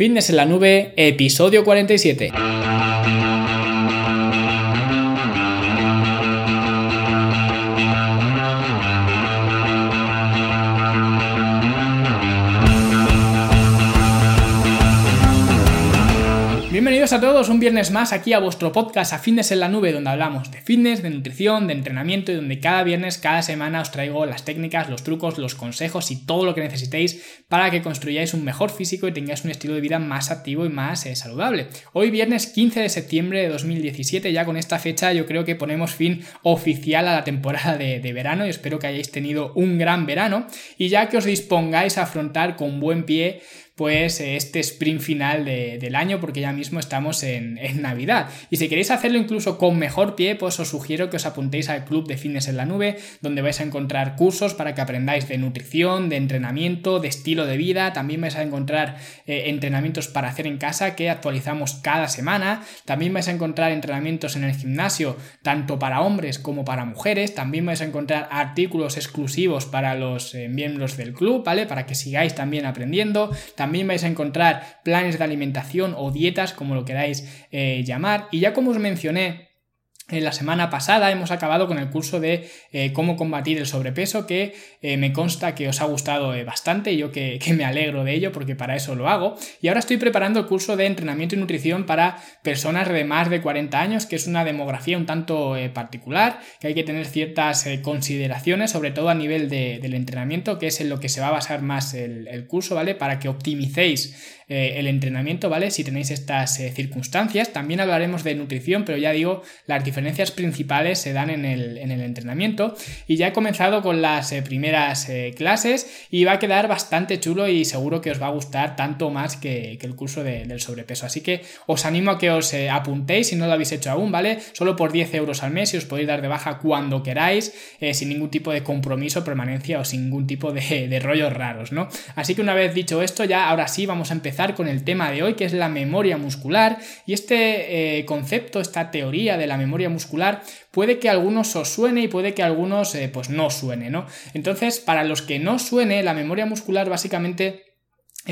Fitness en la nube, episodio 47. A todos un viernes más aquí a vuestro podcast a Fitness en la Nube, donde hablamos de fitness, de nutrición, de entrenamiento y donde cada viernes, cada semana os traigo las técnicas, los trucos, los consejos y todo lo que necesitéis para que construyáis un mejor físico y tengáis un estilo de vida más activo y más eh, saludable. Hoy viernes 15 de septiembre de 2017, ya con esta fecha yo creo que ponemos fin oficial a la temporada de, de verano y espero que hayáis tenido un gran verano y ya que os dispongáis a afrontar con buen pie pues este sprint final del año porque ya mismo estamos en, Navidad. Y si queréis hacerlo incluso con mejor pie, pues os sugiero que os apuntéis al club de fitness en la nube, donde vais a encontrar cursos para que aprendáis de nutrición, de entrenamiento, de estilo de vida. También vais a encontrar eh, entrenamientos para hacer en casa que actualizamos cada semana. También vais a encontrar entrenamientos en el gimnasio, tanto para hombres como para mujeres. También vais a encontrar artículos exclusivos para los eh, miembros del club, ¿vale? Para que sigáis también aprendiendo. Vais a encontrar planes de alimentación o dietas, como lo queráis eh, llamar. Y ya como os mencioné en la semana pasada hemos acabado con el curso de eh, cómo combatir el sobrepeso que eh, me consta que os ha gustado eh, bastante yo que, me alegro de ello porque para eso lo hago. Y ahora estoy preparando el curso de entrenamiento y nutrición para personas de más de 40 años, que es una demografía un tanto particular, que hay que tener ciertas consideraciones, sobre todo a nivel del entrenamiento, que es en lo que se va a basar más el, el curso, ¿vale? Para que optimicéis el entrenamiento, ¿vale? Si tenéis estas circunstancias. También hablaremos de nutrición, pero ya digo, las diferencias principales se dan en el, entrenamiento y ya he comenzado con las eh, primeras eh, clases y va a quedar bastante chulo y seguro que os va a gustar tanto más que, el curso del sobrepeso. Así que os animo a que os eh, apuntéis si no lo habéis hecho aún, ¿vale? Solo por 10 euros al mes y os podéis dar de baja cuando queráis, sin ningún tipo de compromiso, permanencia o sin ningún tipo de, de rollos raros, ¿no? Así que una vez dicho esto, ya ahora sí vamos a empezar con el tema de hoy, que es la memoria muscular y este concepto, esta teoría de la memoria muscular, puede que a algunos os suene y puede que a algunos eh, pues no suene, ¿no? Entonces, para los que no suene, la memoria muscular básicamente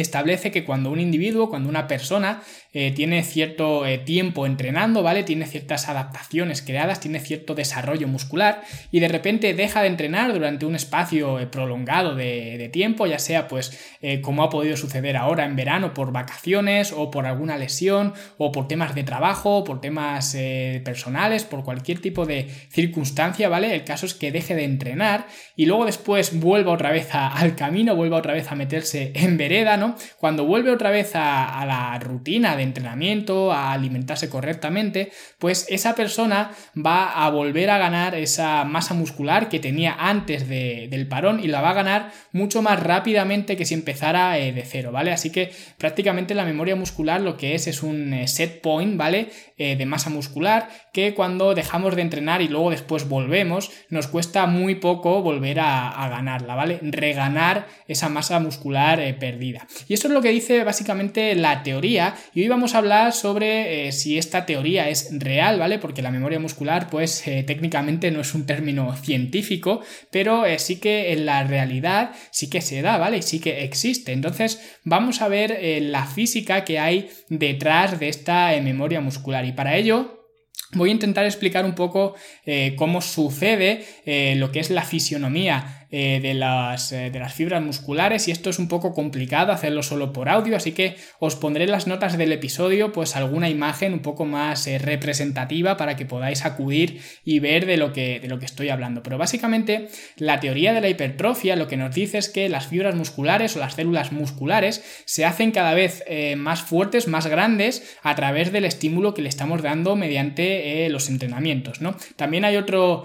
establece que cuando un individuo, cuando una persona eh, tiene cierto eh, tiempo entrenando, ¿vale? Tiene ciertas adaptaciones creadas, tiene cierto desarrollo muscular y de repente deja de entrenar durante un espacio eh, prolongado de, tiempo, ya sea pues como ha podido suceder ahora en verano por vacaciones o por alguna lesión o por temas de trabajo, por temas personales, por cualquier tipo de circunstancia, ¿vale? El caso es que deje de entrenar y luego después vuelva otra vez al camino, vuelva otra vez a meterse en vereda, ¿no? Cuando vuelve otra vez a, la rutina de entrenamiento, a alimentarse correctamente, pues esa persona va a volver a ganar esa masa muscular que tenía antes del parón y la va a ganar mucho más rápidamente que si empezara eh, de cero, ¿vale? Así que prácticamente la memoria muscular lo que es es un eh, set point, ¿vale? Eh, de masa muscular que cuando dejamos de entrenar y luego después volvemos, nos cuesta muy poco volver a, ganarla, ¿vale? Reganar esa masa muscular perdida. Y esto es lo que dice básicamente la teoría y hoy vamos a hablar sobre eh, si esta teoría es real, ¿vale? Porque la memoria muscular pues eh, técnicamente no es un término científico, pero eh, sí que en la realidad sí que se da, ¿vale? Y sí que existe. Entonces vamos a ver la física que hay detrás de esta memoria muscular y para ello Voy a intentar explicar un poco cómo sucede lo que es la fisionomía eh, de, las, eh, de las fibras musculares y esto es un poco complicado hacerlo solo por audio, así que os pondré en las notas del episodio pues alguna imagen un poco más eh, representativa para que podáis acudir y ver de lo, que, de lo que estoy hablando. Pero básicamente la teoría de la hipertrofia lo que nos dice es que las fibras musculares o las células musculares se hacen cada vez más fuertes, más grandes a través del estímulo que le estamos dando mediante los entrenamientos. ¿no? También hay otro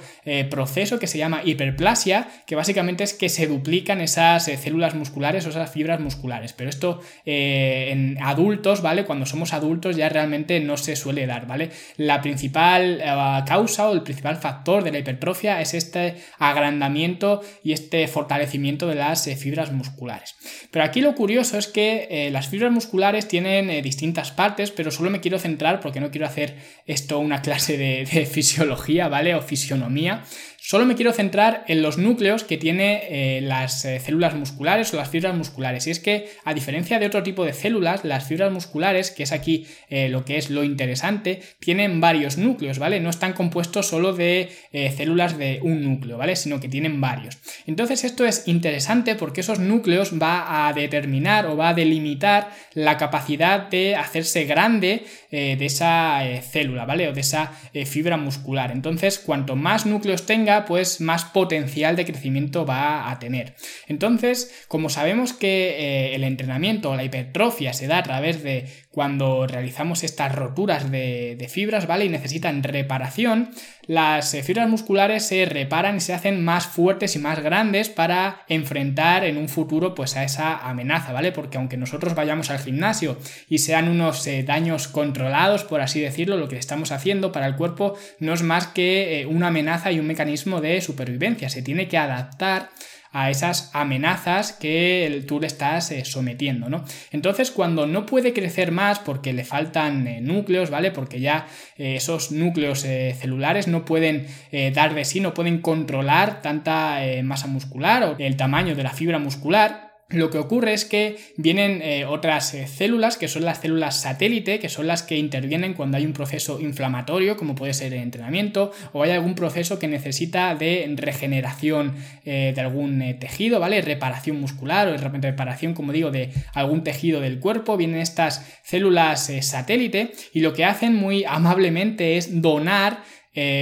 proceso que se llama hiperplasia, que básicamente básicamente es que se duplican esas eh, células musculares o esas fibras musculares. Pero esto eh, en adultos, ¿vale? Cuando somos adultos ya realmente no se suele dar, ¿vale? La principal eh, causa o el principal factor de la hipertrofia es este agrandamiento y este fortalecimiento de las fibras musculares. Pero aquí lo curioso es que las fibras musculares tienen distintas partes, pero solo me quiero centrar porque no quiero hacer esto una clase de, de fisiología, ¿vale? O fisionomía Solo me quiero centrar en los núcleos que tiene eh, las eh, células musculares o las fibras musculares. Y es que, a diferencia de otro tipo de células, las fibras musculares, que es aquí eh, lo que es lo interesante, tienen varios núcleos, ¿vale? No están compuestos solo de células de un núcleo, ¿vale? Sino que tienen varios. Entonces, esto es interesante porque esos núcleos va a determinar o va a delimitar la capacidad de hacerse grande de esa célula, ¿vale? O de esa fibra muscular. Entonces, cuanto más núcleos tenga, pues más potencial de crecimiento va a tener. Entonces, como sabemos que eh, el entrenamiento o la hipertrofia se da a través de cuando realizamos estas roturas de, fibras, ¿vale? Y necesitan reparación, las eh, fibras musculares se reparan y se hacen más fuertes y más grandes para enfrentar en un futuro pues a esa amenaza, ¿vale? Porque aunque nosotros vayamos al gimnasio y sean unos eh, daños controlados, por así decirlo, lo que estamos haciendo para el cuerpo no es más que una amenaza y un mecanismo de supervivencia. Se tiene que adaptar a esas amenazas que tú le estás eh, sometiendo, ¿no? Entonces, cuando no puede crecer más porque le faltan eh, núcleos, ¿vale? Porque ya eh, esos núcleos celulares no pueden dar de sí, no pueden controlar tanta masa muscular o el tamaño de la fibra muscular, lo que ocurre es que vienen eh, otras eh, células, que son las células satélite, que son las que intervienen cuando hay un proceso inflamatorio, como puede ser el entrenamiento, o hay algún proceso que necesita de regeneración eh, de algún tejido, ¿vale? Reparación muscular o reparación, como digo, de algún tejido del cuerpo. Vienen estas células satélite y lo que hacen muy amablemente es donar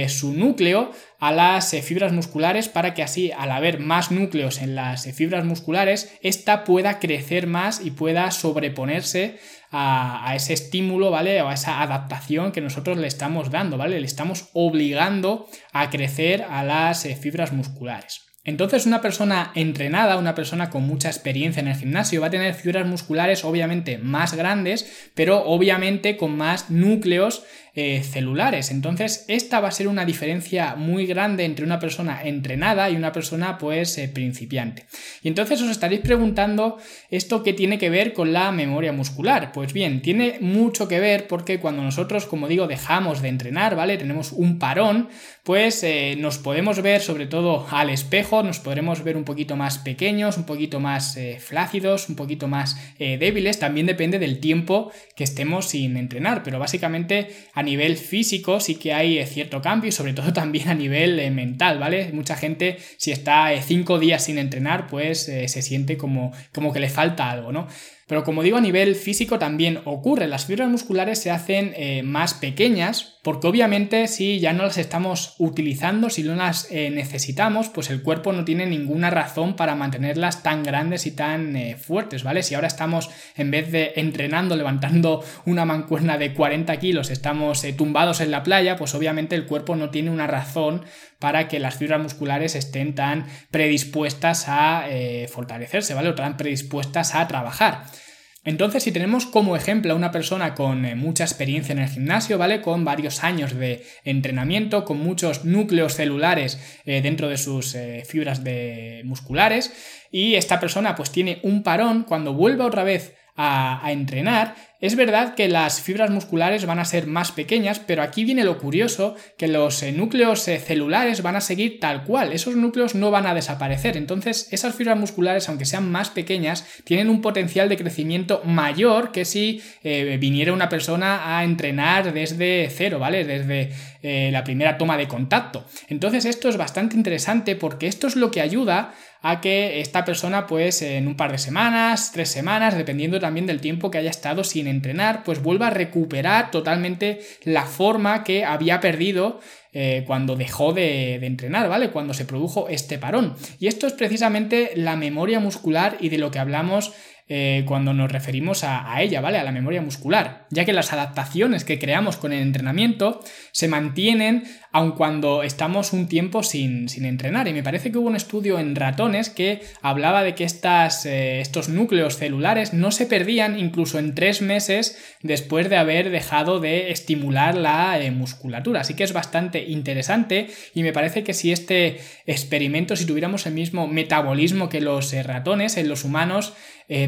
su núcleo a las fibras musculares para que así al haber más núcleos en las fibras musculares, esta pueda crecer más y pueda sobreponerse a, ese estímulo, ¿vale? O a esa adaptación que nosotros le estamos dando, ¿vale? Le estamos obligando a crecer a las fibras musculares. Entonces una persona entrenada, una persona con mucha experiencia en el gimnasio va a tener fibras musculares obviamente más grandes, pero obviamente con más núcleos eh, celulares. Entonces, esta va a ser una diferencia muy grande entre una persona entrenada y una persona, pues, eh, principiante. Y entonces os estaréis preguntando esto que tiene que ver con la memoria muscular. Pues bien, tiene mucho que ver porque cuando nosotros, como digo, dejamos de entrenar, ¿vale? Tenemos un parón, pues eh, nos podemos ver, sobre todo al espejo, nos podremos ver un poquito más pequeños, un poquito más flácidos, un poquito más débiles. También depende del tiempo que estemos sin entrenar, pero básicamente a nivel físico sí que hay eh, cierto cambio y sobre todo también a nivel eh, mental, ¿vale? Mucha gente si está eh, cinco días sin entrenar pues se siente como, como que le falta algo, ¿no? Pero como digo, a nivel físico también ocurre. Las fibras musculares se hacen eh, más pequeñas porque obviamente si ya no las estamos utilizando, si no las eh, necesitamos, pues el cuerpo no tiene ninguna razón para mantenerlas tan grandes y tan eh, fuertes, ¿vale? Si ahora estamos, en vez de entrenando, levantando una mancuerna de 40 kilos, estamos tumbados en la playa, pues obviamente el cuerpo no tiene una razón para que las fibras musculares estén tan predispuestas a fortalecerse, ¿vale? O tan predispuestas a trabajar. Entonces, si tenemos como ejemplo a una persona con eh, mucha experiencia en el gimnasio, ¿vale? Con varios años de entrenamiento, con muchos núcleos celulares eh, dentro de sus eh, fibras musculares, y esta persona pues tiene un parón, cuando vuelve otra vez a, entrenar, es verdad que las fibras musculares van a ser más pequeñas, pero aquí viene lo curioso, que los eh, núcleos eh, celulares van a seguir tal cual, esos núcleos no van a desaparecer, entonces esas fibras musculares, aunque sean más pequeñas, tienen un potencial de crecimiento mayor que si eh, viniera una persona a entrenar desde cero, ¿vale? Desde la primera toma de contacto. Entonces esto es bastante interesante porque esto es lo que ayuda a que esta persona pues en un par de semanas, tres semanas, dependiendo también del tiempo que haya estado sin entrenar, pues vuelva a recuperar totalmente la forma que había perdido eh, cuando dejó de, de, entrenar, ¿vale? Cuando se produjo este parón. Y esto es precisamente la memoria muscular y de lo que hablamos eh, cuando nos referimos a, ella, ¿vale? A la memoria muscular, ya que las adaptaciones que creamos con el entrenamiento se mantienen aun cuando estamos un tiempo sin, entrenar. Y me parece que hubo un estudio en ratones que hablaba de que estas, eh, estos núcleos celulares no se perdían incluso en tres meses después de haber dejado de estimular la eh, musculatura. Así que es bastante interesante y me parece que si este experimento, si tuviéramos el mismo metabolismo que los ratones en los humanos,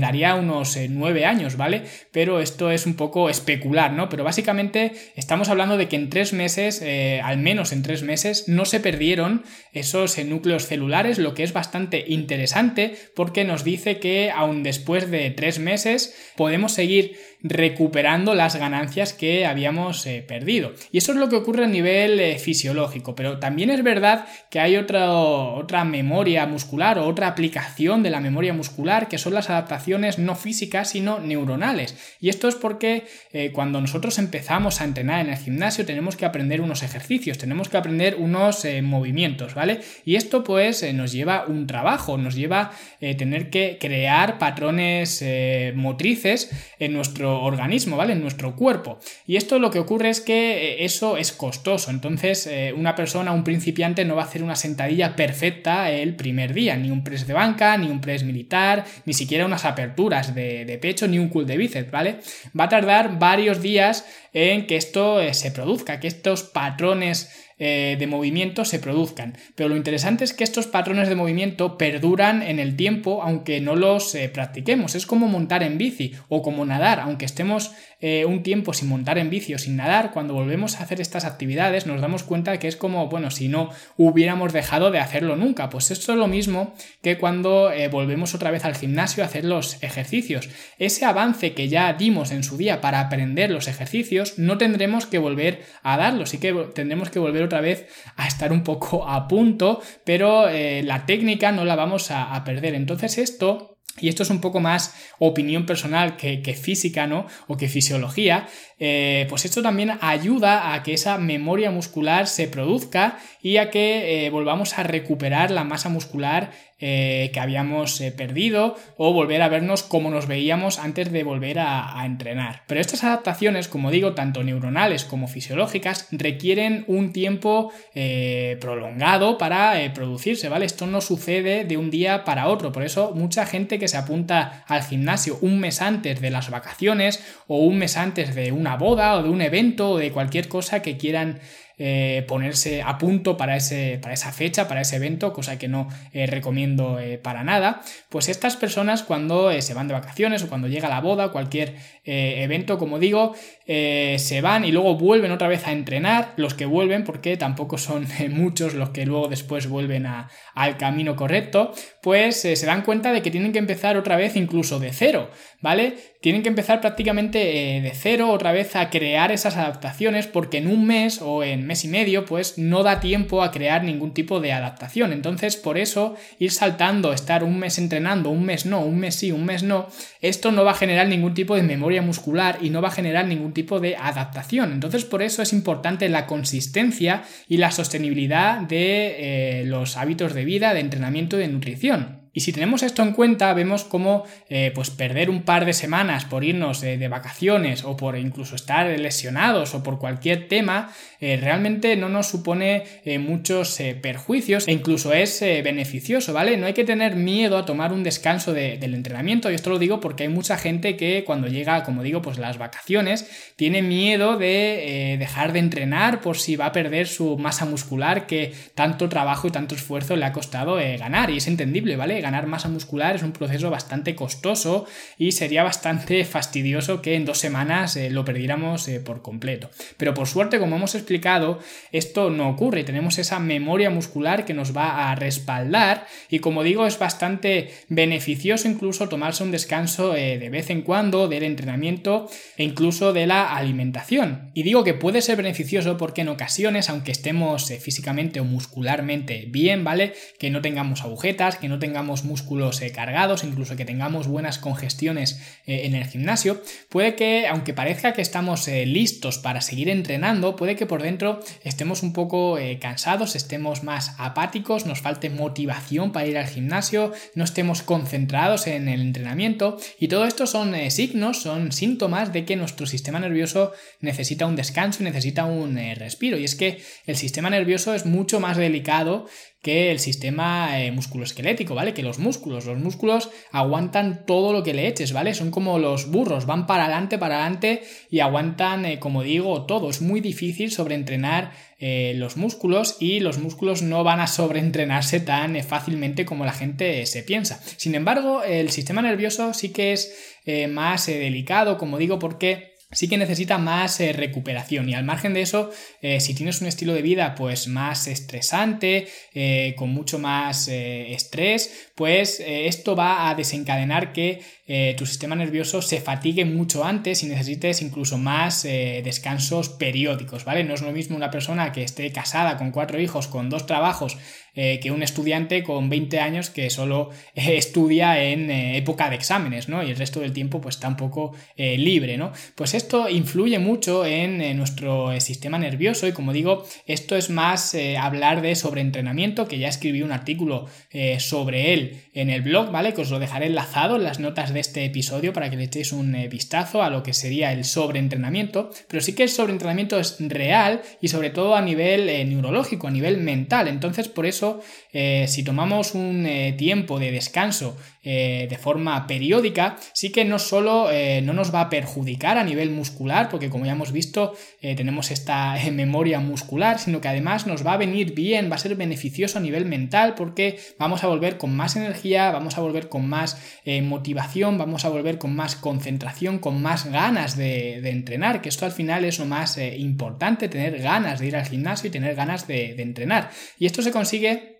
daría unos nueve años, ¿vale? Pero esto es un poco especular, ¿no? Pero básicamente estamos hablando de que en tres meses, al menos en tres meses, no se perdieron esos núcleos celulares, lo que es bastante interesante porque nos dice que aún después de tres meses podemos seguir recuperando las ganancias que habíamos eh, perdido. Y eso es lo que ocurre a nivel eh, fisiológico, pero también es verdad que hay otra, otra memoria muscular o otra aplicación de la memoria muscular que son las adaptaciones no físicas sino neuronales. Y esto es porque eh, cuando nosotros empezamos a entrenar en el gimnasio tenemos que aprender unos ejercicios, tenemos que aprender unos movimientos, ¿vale? Y esto pues nos lleva un trabajo, nos lleva tener que crear patrones motrices en nuestro organismo, ¿vale? En nuestro cuerpo. Y esto lo que ocurre es que eh, eso es costoso. Entonces, eh, una persona, un principiante, no va a hacer una sentadilla perfecta el primer día. Ni un press de banca, ni un press militar, ni siquiera aperturas de, de pecho, ni un cool de bíceps, ¿vale? Va a tardar varios días en que esto eh, se produzca, que estos patrones eh, de movimiento se produzcan. Pero lo interesante es que estos patrones de movimiento perduran en el tiempo aunque no los eh, practiquemos. Es como montar en bici o como nadar, aunque estemos eh, un tiempo sin montar en bici o sin nadar, cuando volvemos a hacer estas actividades nos damos cuenta que es como, bueno, si no hubiéramos dejado de hacerlo nunca. Pues esto es lo mismo que cuando volvemos otra vez al gimnasio a hacer los ejercicios. Ese avance que ya dimos en su día para aprender los ejercicios, no tendremos que volver a darlo, sí que tendremos que volver otra vez a estar un poco a punto, pero eh, la técnica no la vamos a, perder. Entonces esto y esto es un poco más opinión personal que, física, ¿no? O que fisiología. Eh, pues esto también ayuda a que esa memoria muscular se produzca y a que eh, volvamos a recuperar la masa muscular eh, que habíamos perdido o volver a vernos como nos veíamos antes de volver a, entrenar. Pero estas adaptaciones, como digo, tanto neuronales como fisiológicas, requieren un tiempo prolongado para producirse, ¿vale? Esto no sucede de un día para otro, por eso mucha gente que se apunta al gimnasio un mes antes de las vacaciones o un mes antes de una boda o de un evento o de cualquier cosa que quieran eh, ponerse a punto para, ese, para esa fecha, para ese evento, cosa que no eh, recomiendo eh, para nada, pues estas personas cuando se van de vacaciones o cuando llega la boda, cualquier evento, como digo, se van y luego vuelven otra vez a entrenar, los que vuelven, porque tampoco son muchos los que luego después vuelven al camino correcto, pues se dan cuenta de que tienen que empezar otra vez incluso de cero, ¿vale? Tienen que empezar prácticamente de cero otra vez a crear esas adaptaciones porque en un mes o en mes y medio, pues no da tiempo a crear ningún tipo de adaptación. Entonces, por eso, ir saltando, estar un mes entrenando, un mes no, un mes sí, un mes no, esto no va a generar ningún tipo de memoria muscular y no va a generar ningún tipo de adaptación. Entonces, por eso es importante la consistencia y la sostenibilidad de eh, los hábitos de vida, de entrenamiento y de nutrición. Y si tenemos esto en cuenta, vemos cómo eh, pues perder un par de semanas por irnos de vacaciones o por incluso estar lesionados o por cualquier tema, eh, realmente no nos supone eh, muchos perjuicios e incluso es beneficioso, ¿vale? No hay que tener miedo a tomar un descanso del entrenamiento, y esto lo digo porque hay mucha gente que cuando llega, como digo, pues las vacaciones, tiene miedo de dejar de entrenar por si va a perder su masa muscular que tanto trabajo y tanto esfuerzo le ha costado ganar, y es entendible, ¿vale? Ganar masa muscular es un proceso bastante costoso y sería bastante fastidioso que en dos semanas eh, lo perdiéramos eh, por completo. Pero por suerte, como hemos explicado, esto no ocurre. Tenemos esa memoria muscular que nos va a respaldar y como digo, es bastante beneficioso incluso tomarse un descanso eh, de vez en cuando del entrenamiento e incluso de la alimentación. Y digo que puede ser beneficioso porque en ocasiones, aunque estemos físicamente o muscularmente bien, ¿vale? Que no tengamos agujetas, que no tengamos músculos eh, cargados, incluso que tengamos buenas congestiones eh, en el gimnasio, puede que, aunque parezca que estamos eh, listos para seguir entrenando, puede que por dentro estemos un poco cansados, estemos más apáticos, nos falte motivación para ir al gimnasio, no estemos concentrados en el entrenamiento y todo esto son signos, son síntomas de que nuestro sistema nervioso necesita un descanso y necesita un respiro. Y es que el sistema nervioso es mucho más delicado que el sistema musculoesquelético, ¿vale? Que los músculos. Los músculos aguantan todo lo que le eches, ¿vale? Son como los burros, van para adelante, para adelante y aguantan, eh, como digo, todo. Es muy difícil sobreentrenar eh, los músculos y los músculos no van a sobreentrenarse tan eh, fácilmente como la gente se piensa. Sin embargo, el sistema nervioso sí que es más delicado, como digo, porque sí que necesita más eh, recuperación. Y al margen de eso eh, si tienes un estilo de vida pues más estresante eh, con mucho más estrés pues esto va a desencadenar que tu sistema nervioso se fatigue mucho antes y necesites incluso más descansos periódicos vale no es lo mismo una persona que esté casada con cuatro hijos con dos trabajos eh, que un estudiante con 20 años que solo eh, estudia en eh, época de exámenes, ¿no? Y el resto del tiempo pues está un poco libre, ¿no? Pues esto influye mucho en nuestro sistema nervioso y como digo, esto es más hablar de sobreentrenamiento, que ya escribí un artículo sobre él en el blog, ¿vale? Que os lo dejaré enlazado en las notas de este episodio para que le echéis un vistazo a lo que sería el sobreentrenamiento, pero sí que el sobreentrenamiento es real y sobre todo a nivel neurológico, a nivel mental, entonces por eso eh, si tomamos un eh, tiempo de descanso eh, de forma periódica, sí que no solo no nos va a perjudicar a nivel muscular, porque como ya hemos visto, tenemos esta memoria muscular, sino que además nos va a venir bien, va a ser beneficioso a nivel mental, porque vamos a volver con más energía, vamos a volver con más motivación, vamos a volver con más concentración, con más ganas de, entrenar, que esto al final es lo más importante, tener ganas de ir al gimnasio y tener ganas de entrenar. Y esto se consigue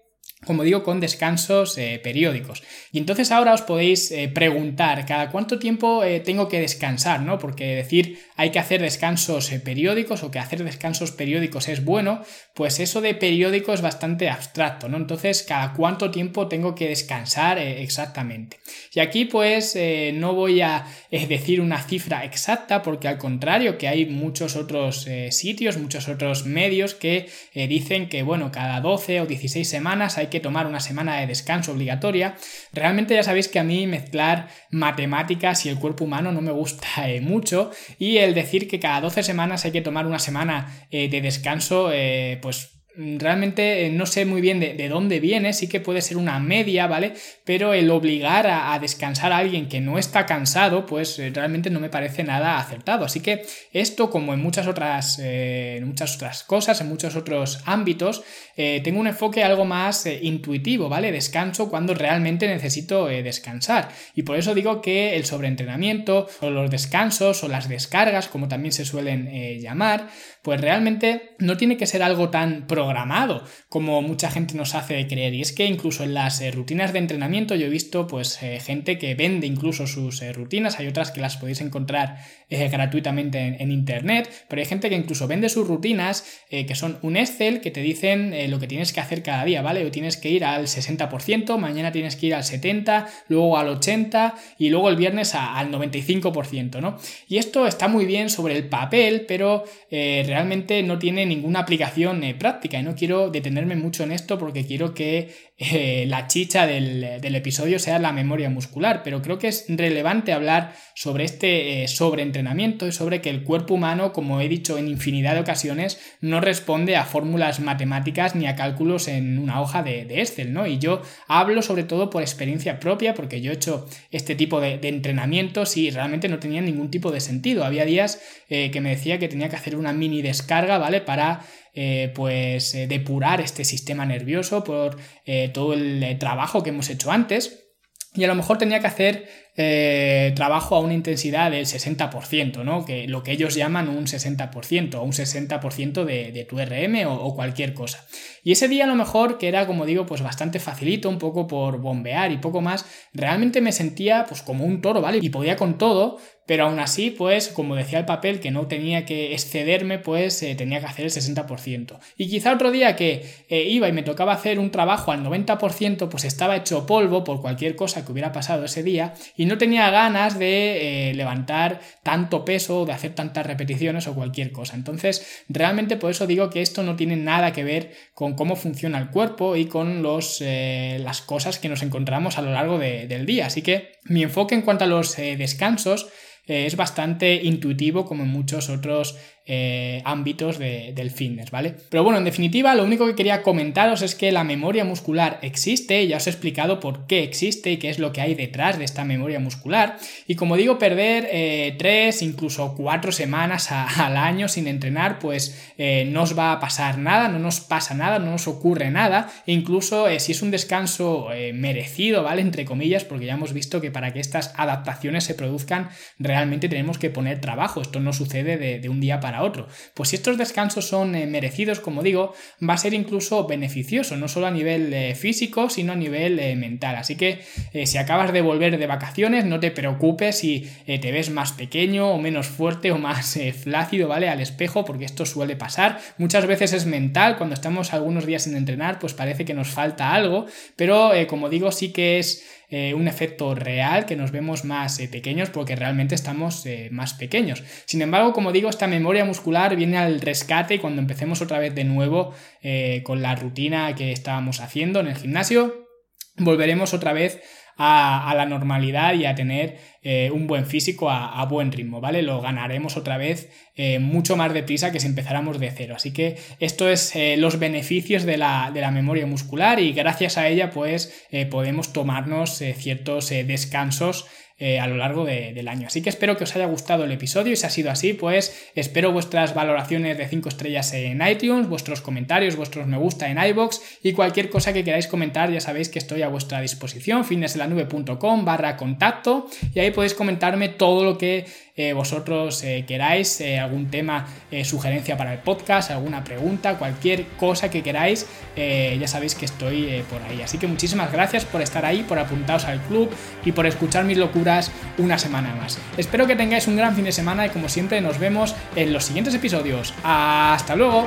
como digo, con descansos eh, periódicos. Y entonces ahora os podéis eh, preguntar, ¿cada cuánto tiempo eh, tengo que descansar? ¿no? Porque decir hay que hacer descansos periódicos o que hacer descansos periódicos es bueno, pues eso de periódico es bastante abstracto, ¿no? Entonces, ¿cada cuánto tiempo tengo que descansar exactamente? Y aquí pues no voy a decir una cifra exacta porque al contrario que hay muchos otros sitios, muchos otros medios que dicen que, bueno, cada 12 o 16 semanas hay que tomar una semana de descanso obligatoria. Realmente ya sabéis que a mí mezclar matemáticas y el cuerpo humano no me gusta eh, mucho y el decir que cada 12 semanas hay que tomar una semana eh, de descanso, eh, pues realmente eh, no sé muy bien de, dónde viene, sí que puede ser una media, ¿vale? Pero el obligar a, descansar a alguien que no está cansado, pues eh, realmente no me parece nada acertado. Así que esto, como en muchas otras, eh, muchas otras cosas, en muchos otros ámbitos, tengo un enfoque algo más intuitivo, ¿vale? Descanso cuando realmente necesito descansar. Y por eso digo que el sobreentrenamiento, o los descansos, o las descargas, como también se suelen llamar, pues realmente no tiene que ser algo tan programado como mucha gente nos hace creer. Y es que incluso en las eh, rutinas de entrenamiento yo he visto pues eh, gente que vende incluso sus eh, rutinas, hay otras que las podéis encontrar gratuitamente en, internet, pero hay gente que incluso vende sus rutinas que son un Excel que te dicen lo que tienes que hacer cada día, ¿vale? O tienes que ir al 60%, mañana tienes que ir al 70%, luego al 80% y luego el viernes al 95%, ¿no? Y esto está muy bien sobre el papel, pero realmente no tiene ninguna aplicación práctica y no quiero detenerme mucho en esto porque quiero que eh, la chicha del, episodio sea la memoria muscular, pero creo que es relevante hablar sobre este eh, sobreentrenamiento y sobre que el cuerpo humano, como he dicho en infinidad de ocasiones, no responde a fórmulas matemáticas ni a cálculos en una hoja de, Excel, ¿no? Y yo hablo sobre todo por experiencia propia, porque yo he hecho este tipo de, entrenamientos y realmente no tenía ningún tipo de sentido. Había días eh, que me decía que tenía que hacer una mini descarga, ¿vale? Para eh, pues eh, depurar este sistema nervioso por eh, todo el trabajo que hemos hecho antes. Y a lo mejor tenía que hacer eh, trabajo a una intensidad del 60%, ¿no? Que lo que ellos llaman un 60% o un 60% de, tu RM o, cualquier cosa. Y ese día a lo mejor, que era como digo, pues bastante facilito, un poco por bombear y poco más, realmente me sentía pues como un toro, ¿vale? Y podía con todo, pero aún así, pues como decía el papel, que no tenía que excederme, pues eh, tenía que hacer el 60%. Y quizá otro día que eh, iba y me tocaba hacer un trabajo al 90%, pues estaba hecho polvo por cualquier cosa que hubiera pasado ese día no tenía ganas de eh, levantar tanto peso, de hacer tantas repeticiones o cualquier cosa. Entonces, realmente por eso digo que esto no tiene nada que ver con cómo funciona el cuerpo y con los, eh, las cosas que nos encontramos a lo largo del día. Así que mi enfoque en cuanto a los eh, descansos es bastante intuitivo como en muchos otros eh, ámbitos del fitness, ¿vale? Pero bueno, en definitiva, lo único que quería comentaros es que la memoria muscular existe, ya os he explicado por qué existe y qué es lo que hay detrás de esta memoria muscular. Y como digo, perder eh, tres, incluso cuatro semanas al año sin entrenar, pues eh, no os va a pasar nada, no nos pasa nada, no nos ocurre nada. E incluso si es un descanso merecido, ¿vale? Entre comillas, porque ya hemos visto que para que estas adaptaciones se produzcan, realmente tenemos que poner trabajo. Esto no sucede de un día para otro. Pues si estos descansos son eh, merecidos, como digo, va a ser incluso beneficioso, no solo a nivel eh, físico, sino a nivel eh, mental. Así que si acabas de volver de vacaciones, no te preocupes si te ves más pequeño o menos fuerte o más flácido, ¿vale? Al espejo, porque esto suele pasar. Muchas veces es mental, cuando estamos algunos días sin entrenar, pues parece que nos falta algo, pero como digo, sí que es un efecto real, que nos vemos más pequeños porque realmente estamos más pequeños. Sin embargo, como digo, esta memoria muscular viene al rescate cuando empecemos otra vez de nuevo con la rutina que estábamos haciendo en el gimnasio. Volveremos otra vez a, la normalidad y a tener eh, un buen físico a, buen ritmo, ¿vale? Lo ganaremos otra vez eh, mucho más deprisa que si empezáramos de cero. Así que esto es eh, los beneficios de la, de la, memoria muscular y gracias a ella pues podemos tomarnos ciertos descansos eh, a lo largo del año. Así que espero que os haya gustado el episodio y si ha sido así, pues espero vuestras valoraciones de 5 estrellas en iTunes, vuestros comentarios, vuestros me gusta en iBox y cualquier cosa que queráis comentar, ya sabéis que estoy a vuestra disposición, fitnesselanube.com barra contacto y ahí podéis comentarme todo lo que eh, vosotros eh, queráis, algún tema, sugerencia para el podcast, alguna pregunta, cualquier cosa que queráis, ya sabéis que estoy por ahí. Así que muchísimas gracias por estar ahí, por apuntaros al club y por escuchar mis locuras una semana más. Espero que tengáis un gran fin de semana y como siempre nos vemos en los siguientes episodios. ¡Hasta luego!